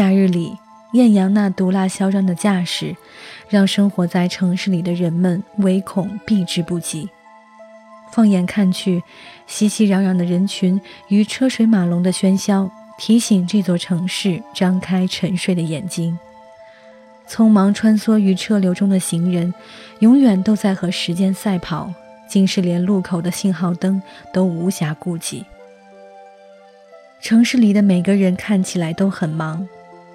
夏日里，艳阳那毒辣嚣张的架势，让生活在城市里的人们唯恐避之不及。放眼看去，熙熙攘攘的人群与车水马龙的喧嚣，提醒这座城市张开沉睡的眼睛。匆忙穿梭于车流中的行人，永远都在和时间赛跑，竟是连路口的信号灯都无暇顾及。城市里的每个人看起来都很忙，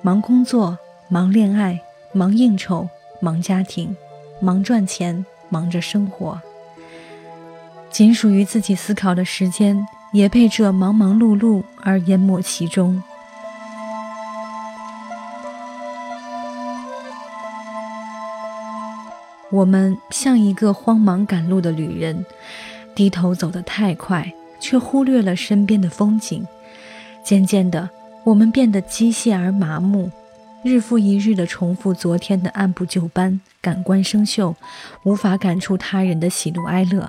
忙工作，忙恋爱，忙应酬，忙家庭，忙赚钱，忙着生活。仅属于自己思考的时间，也被这忙忙碌碌而淹没其中。我们像一个慌忙赶路的旅人，低头走得太快，却忽略了身边的风景。渐渐的，我们变得机械而麻木，日复一日地重复昨天的按部就班，感官生锈，无法感触他人的喜怒哀乐。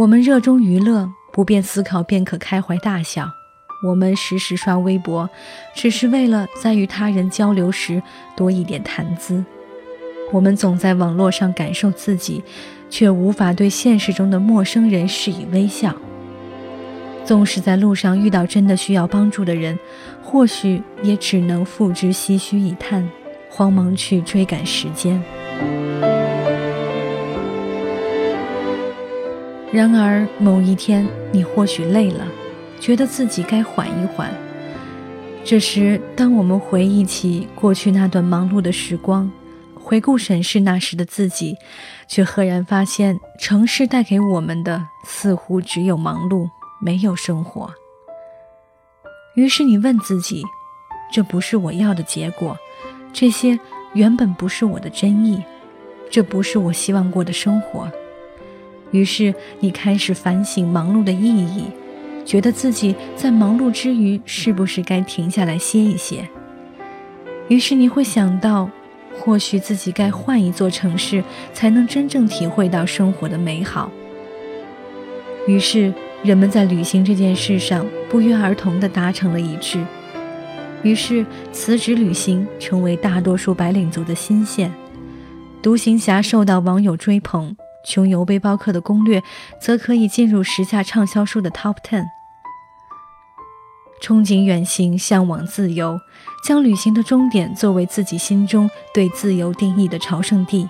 我们热衷娱乐，不便思考便可开怀大笑。我们时时刷微博，只是为了在与他人交流时多一点谈资。我们总在网络上感受自己，却无法对现实中的陌生人施以微笑。纵使在路上遇到真的需要帮助的人，或许也只能付之唏嘘以叹，慌忙去追赶时间。然而某一天，你或许累了，觉得自己该缓一缓。这时，当我们回忆起过去那段忙碌的时光，回顾审视那时的自己，却赫然发现，城市带给我们的似乎只有忙碌，没有生活。于是你问自己：这不是我要的结果，这些原本不是我的真意，这不是我希望过的生活。于是你开始反省忙碌的意义，觉得自己在忙碌之余是不是该停下来歇一歇？于是你会想到，或许自己该换一座城市，才能真正体会到生活的美好。于是人们在旅行这件事上不约而同地达成了一致。于是辞职旅行成为大多数白领族的新线，独行侠受到网友追捧。穷游背包客的攻略，则可以进入时下畅销书的 Top Ten。憧憬远行，向往自由，将旅行的终点作为自己心中对自由定义的朝圣地。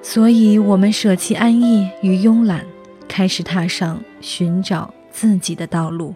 所以，我们舍弃安逸与慵懒，开始踏上寻找自己的道路。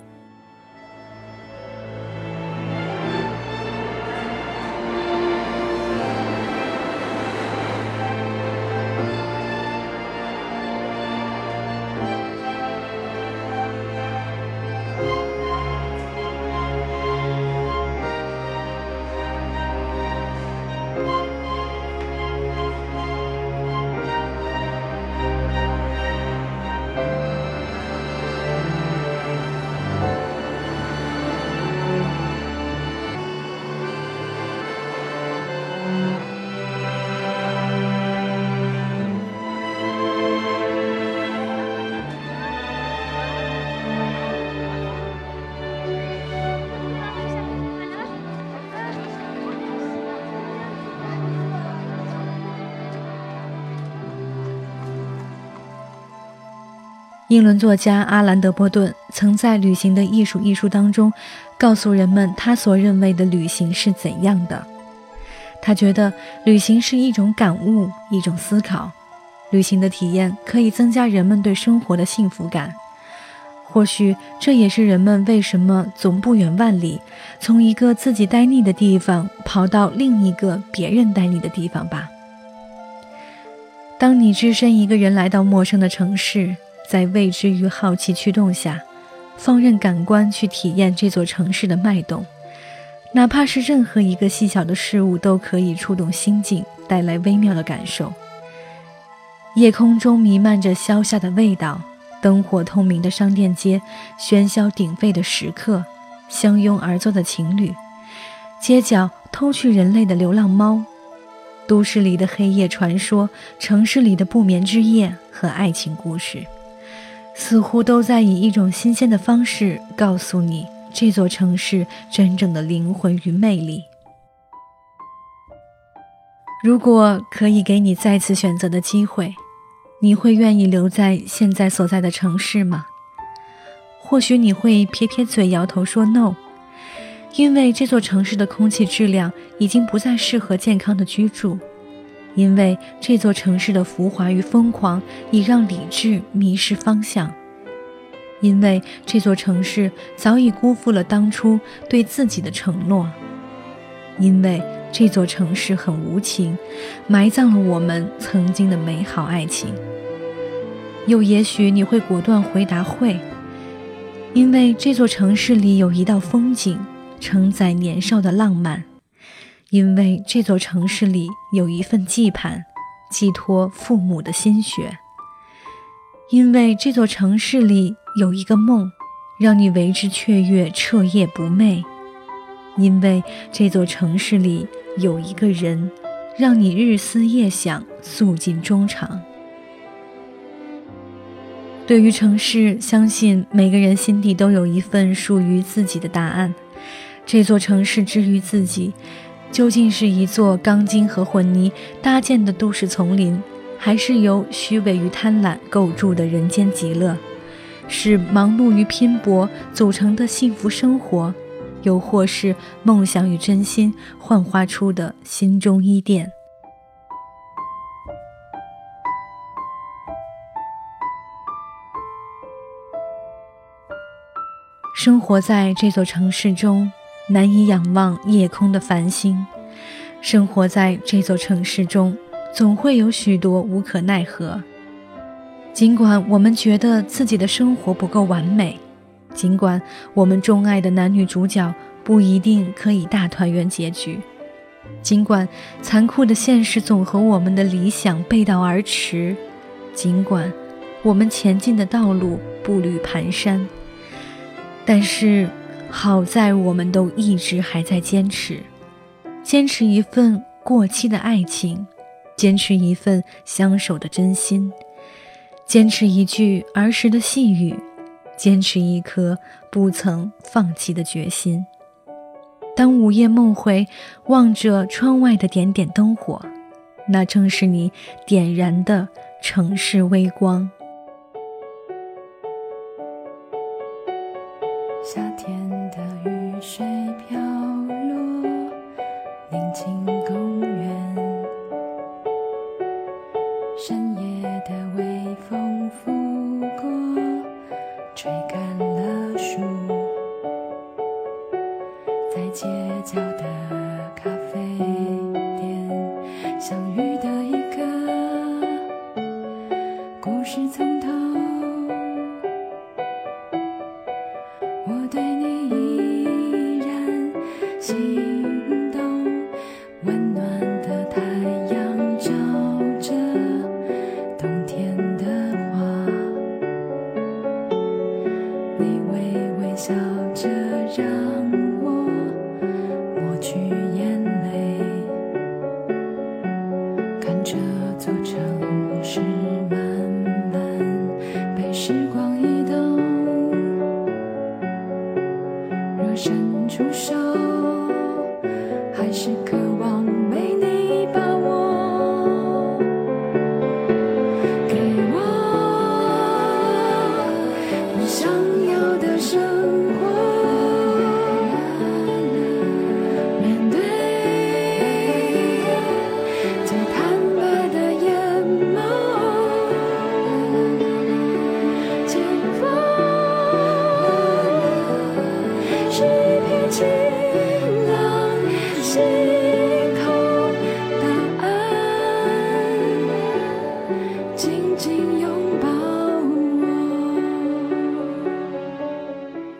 英伦作家阿兰·德波顿曾在《旅行的艺术》一书当中，告诉人们他所认为的旅行是怎样的。他觉得旅行是一种感悟，一种思考。旅行的体验可以增加人们对生活的幸福感。或许这也是人们为什么总不远万里，从一个自己待腻的地方跑到另一个别人待腻的地方吧。当你只身一个人来到陌生的城市，在未知与好奇驱动下，放任感官去体验这座城市的脉动，哪怕是任何一个细小的事物，都可以触动心境，带来微妙的感受。夜空中弥漫着消夏的味道，灯火通明的商店街，喧嚣鼎沸的时刻，相拥而坐的情侣，街角偷去人类的流浪猫，都市里的黑夜传说，城市里的不眠之夜和爱情故事。似乎都在以一种新鲜的方式告诉你这座城市真正的灵魂与魅力。如果可以给你再次选择的机会，你会愿意留在现在所在的城市吗？或许你会撇撇嘴，摇头说 “no”，因为这座城市的空气质量已经不再适合健康的居住。因为这座城市的浮华与疯狂已让理智迷失方向，因为这座城市早已辜负了当初对自己的承诺，因为这座城市很无情，埋葬了我们曾经的美好爱情。又也许你会果断回答会，因为这座城市里有一道风景，承载年少的浪漫。因为这座城市里有一份寄盼，寄托父母的心血；因为这座城市里有一个梦，让你为之雀跃，彻夜不寐；因为这座城市里有一个人，让你日思夜想，诉尽衷肠。对于城市，相信每个人心底都有一份属于自己的答案。这座城市之于自己。究竟是一座钢筋和混凝搭建的都市丛林，还是由虚伪与贪婪构筑的人间极乐？是忙碌与拼搏组成的幸福生活，又或是梦想与真心幻化出的心中伊甸？生活在这座城市中。难以仰望夜空的繁星，生活在这座城市中，总会有许多无可奈何。尽管我们觉得自己的生活不够完美，尽管我们钟爱的男女主角不一定可以大团圆结局，尽管残酷的现实总和我们的理想背道而驰，尽管我们前进的道路步履蹒跚，但是。好在我们都一直还在坚持，坚持一份过期的爱情，坚持一份相守的真心，坚持一句儿时的细语，坚持一颗不曾放弃的决心。当午夜梦回，望着窗外的点点灯火，那正是你点燃的城市微光。夏天。水飘落，宁静公园深夜的微风拂过，吹干了树。在街角的咖啡店相遇。让。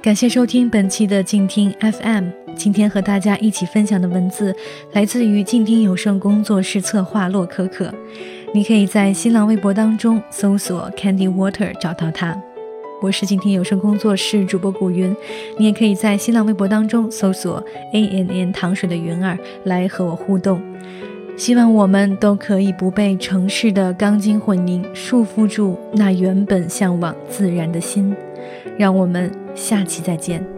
感谢收听本期的静听 FM。今天和大家一起分享的文字来自于静听有声工作室策划洛可可。你可以在新浪微博当中搜索 Candy Water 找到他。我是静听有声工作室主播古云。你也可以在新浪微博当中搜索 A N N 糖水的云儿来和我互动。希望我们都可以不被城市的钢筋混凝束缚住那原本向往自然的心。让我们下期再见。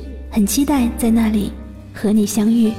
很期待在那里和你相遇。